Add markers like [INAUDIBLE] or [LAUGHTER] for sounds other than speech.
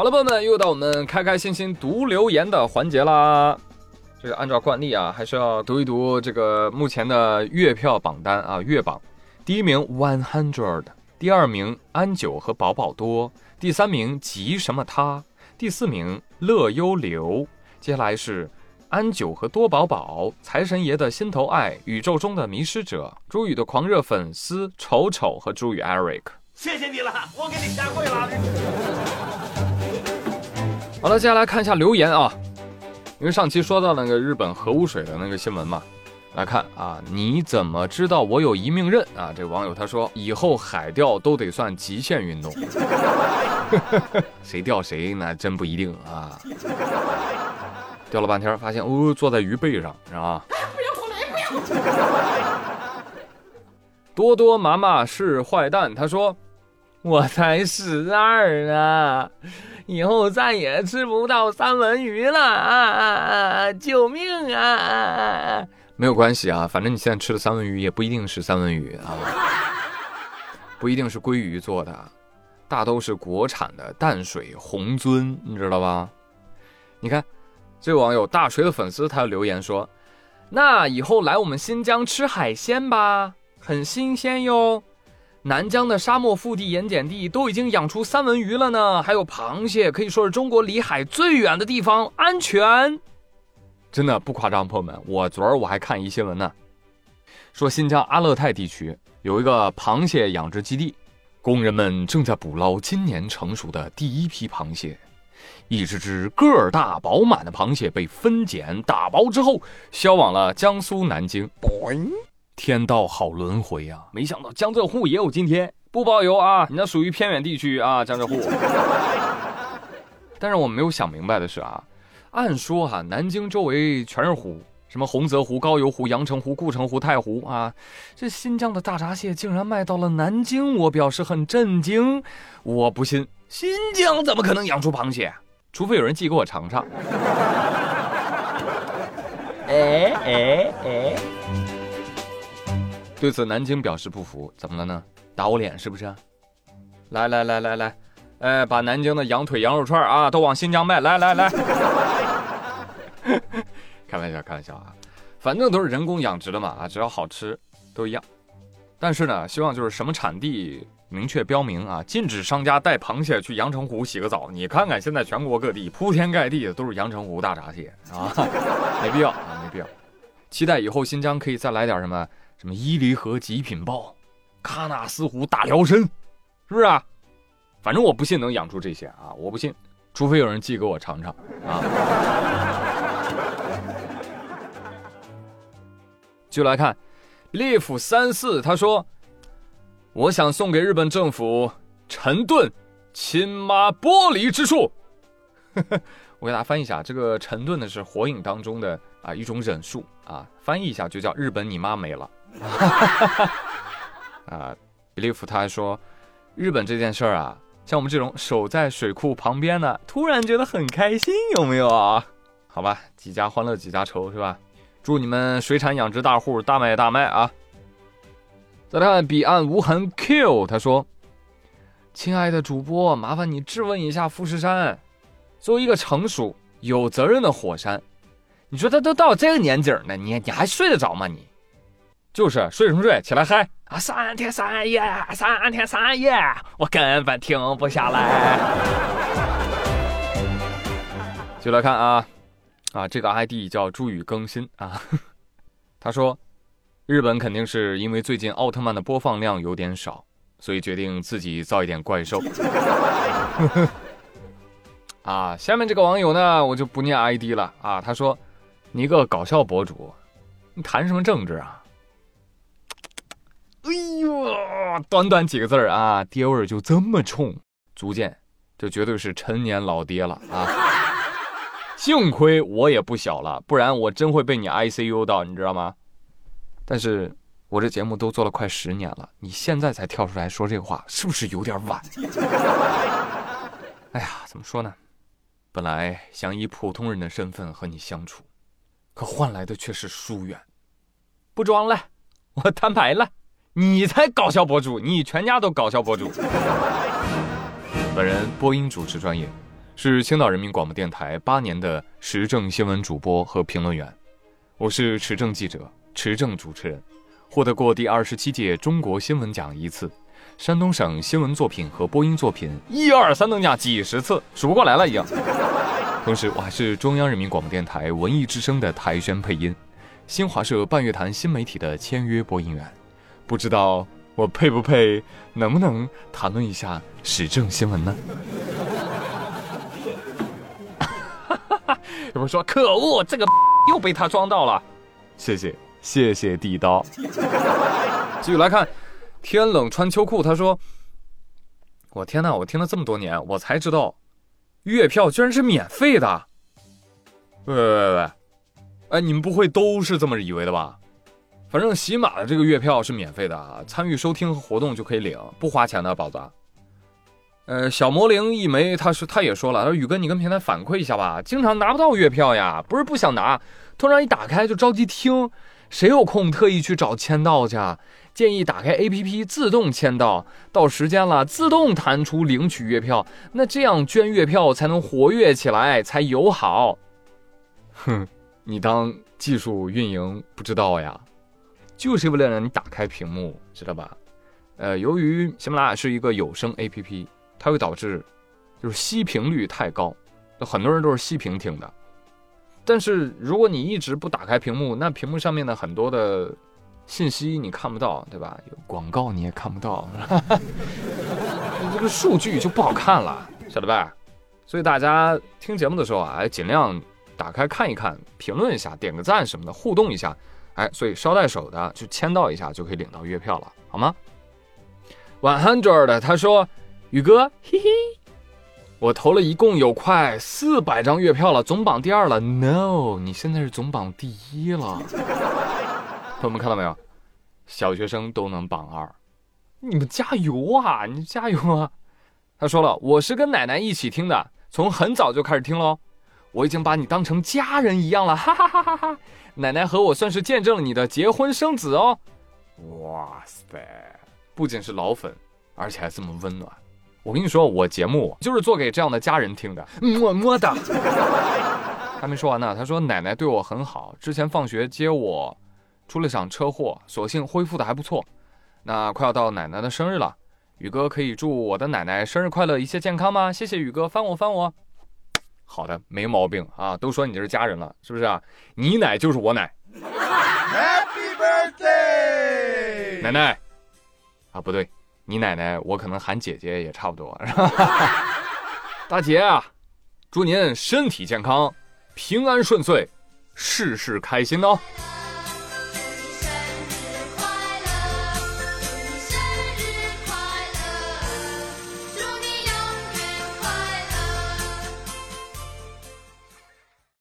好了，朋友们，又到我们开开心心读留言的环节啦。这个按照惯例啊，还是要读一读这个目前的月票榜单啊，月榜。第一名 One Hundred，第二名安九和宝宝多，第三名急什么他，第四名乐悠流。接下来是安九和多宝宝，财神爷的心头爱，宇宙中的迷失者，朱宇的狂热粉丝，丑丑和朱宇 Eric。谢谢你了，我给你下跪了。好了，接下来看一下留言啊，因为上期说到那个日本核污水的那个新闻嘛，来看啊，你怎么知道我有一命刃啊？这个网友他说，以后海钓都得算极限运动，[LAUGHS] 谁钓谁那真不一定啊。钓了半天，发现哦，坐在鱼背上，是吧？不要过来，不要！多多妈妈是坏蛋，他说，我才十二呢。以后再也吃不到三文鱼了啊！救命啊！没有关系啊，反正你现在吃的三文鱼也不一定是三文鱼啊，不一定是鲑鱼做的，大都是国产的淡水红鳟，你知道吧？你看，这位网友大锤的粉丝，他留言说：“那以后来我们新疆吃海鲜吧，很新鲜哟。”南疆的沙漠腹地盐碱地都已经养出三文鱼了呢，还有螃蟹，可以说是中国离海最远的地方，安全，真的不夸张，朋友们，我昨儿我还看一新闻呢，说新疆阿勒泰地区有一个螃蟹养殖基地，工人们正在捕捞今年成熟的第一批螃蟹，一只只个儿大饱满的螃蟹被分拣打包之后，销往了江苏南京。天道好轮回呀！没想到江浙沪也有今天，不包邮啊！你那属于偏远地区啊，江浙沪。[LAUGHS] 但是我没有想明白的是啊，按说哈，南京周围全是湖，什么洪泽湖、高邮湖、阳澄湖、固城湖、太湖啊，这新疆的大闸蟹竟然卖到了南京，我表示很震惊。我不信，新疆怎么可能养出螃蟹？除非有人寄给我尝尝。哎 [LAUGHS] 哎哎！对此，南京表示不服，怎么了呢？打我脸是不是？来来来来来，哎，把南京的羊腿、羊肉串啊，都往新疆卖！来来来，[LAUGHS] 开玩笑，开玩笑啊，反正都是人工养殖的嘛，啊，只要好吃都一样。但是呢，希望就是什么产地明确标明啊，禁止商家带螃蟹去阳澄湖洗个澡。你看看现在全国各地铺天盖地的都是阳澄湖大闸蟹啊，[LAUGHS] 没必要啊，没必要。期待以后新疆可以再来点什么。什么伊犁河极品豹、喀纳斯湖大辽参，是不是啊？反正我不信能养出这些啊！我不信，除非有人寄给我尝尝啊。[LAUGHS] 就来看，live 三四他说：“我想送给日本政府陈顿亲妈剥离之术。[LAUGHS] ”我给大家翻译一下，这个陈顿呢是火影当中的啊一种忍术啊，翻译一下就叫日本你妈没了。[LAUGHS] 啊，比利夫他还说，日本这件事儿啊，像我们这种守在水库旁边的，突然觉得很开心，有没有啊？好吧，几家欢乐几家愁是吧？祝你们水产养殖大户大卖大卖啊！再来看彼岸无痕 Q，他说：“亲爱的主播，麻烦你质问一下富士山，作为一个成熟有责任的火山，你说他都到这个年纪了，你你还睡得着吗？你？”就是睡什么睡，起来嗨啊！三天三夜，三天三夜，我根本停不下来。就来看啊啊，这个 ID 叫朱宇更新啊。[LAUGHS] 他说，日本肯定是因为最近奥特曼的播放量有点少，所以决定自己造一点怪兽。[LAUGHS] 啊，下面这个网友呢，我就不念 ID 了啊。他说，你一个搞笑博主，你谈什么政治啊？哎呦，短短几个字儿啊，爹味儿就这么冲，足见这绝对是陈年老爹了啊！[LAUGHS] 幸亏我也不小了，不然我真会被你 ICU 到，你知道吗？但是我这节目都做了快十年了，你现在才跳出来说这话，是不是有点晚？[LAUGHS] 哎呀，怎么说呢？本来想以普通人的身份和你相处，可换来的却是疏远。不装了，我摊牌了。你才搞笑博主，你全家都搞笑博主。本人播音主持专业，是青岛人民广播电台八年的时政新闻主播和评论员。我是持证记者、持证主持人，获得过第二十七届中国新闻奖一次，山东省新闻作品和播音作品一二三等奖几十次，数不过来了已经。同时，我还是中央人民广播电台文艺之声的台宣配音，新华社半月谈新媒体的签约播音员。不知道我配不配，能不能谈论一下时政新闻呢？[LAUGHS] 有人说可恶，这个又被他装到了。谢谢谢谢地刀。继续来看，天冷穿秋裤。他说：“我天哪，我听了这么多年，我才知道。”月票居然是免费的！喂喂喂喂，哎，你们不会都是这么以为的吧？反正喜马的这个月票是免费的啊，参与收听和活动就可以领，不花钱的，宝子。呃，小魔灵一枚，他说他也说了，他说宇哥你跟平台反馈一下吧，经常拿不到月票呀，不是不想拿，突然一打开就着急听，谁有空特意去找签到去？建议打开 APP 自动签到，到时间了自动弹出领取月票，那这样捐月票才能活跃起来，才友好。哼，你当技术运营不知道呀？就是为了让你打开屏幕，知道吧？呃，由于喜马拉雅是一个有声 APP，它会导致就是息屏率太高，很多人都是息屏听的。但是如果你一直不打开屏幕，那屏幕上面的很多的。信息你看不到，对吧？有广告你也看不到，[LAUGHS] 这个数据就不好看了，晓得吧？所以大家听节目的时候啊，尽量打开看一看，评论一下，点个赞什么的，互动一下。哎，所以捎带手的就签到一下，就可以领到月票了，好吗？One hundred，他说，宇哥，嘿嘿，我投了一共有快四百张月票了，总榜第二了。No，你现在是总榜第一了。朋友们看到没有？小学生都能榜二，你们加油啊！你加油啊！他说了，我是跟奶奶一起听的，从很早就开始听喽。我已经把你当成家人一样了，哈哈哈哈哈！奶奶和我算是见证了你的结婚生子哦。哇塞，不仅是老粉，而且还这么温暖。我跟你说，我节目就是做给这样的家人听的，么么哒。还 [LAUGHS] 没说完呢，他说奶奶对我很好，之前放学接我。出了场车祸，所幸恢复的还不错。那快要到奶奶的生日了，宇哥可以祝我的奶奶生日快乐，一切健康吗？谢谢宇哥，翻我翻我。好的，没毛病啊，都说你这是家人了，是不是啊？你奶就是我奶。Happy birthday，奶奶。啊，不对，你奶奶我可能喊姐姐也差不多。[LAUGHS] 大姐啊，祝您身体健康，平安顺遂，事事开心哦。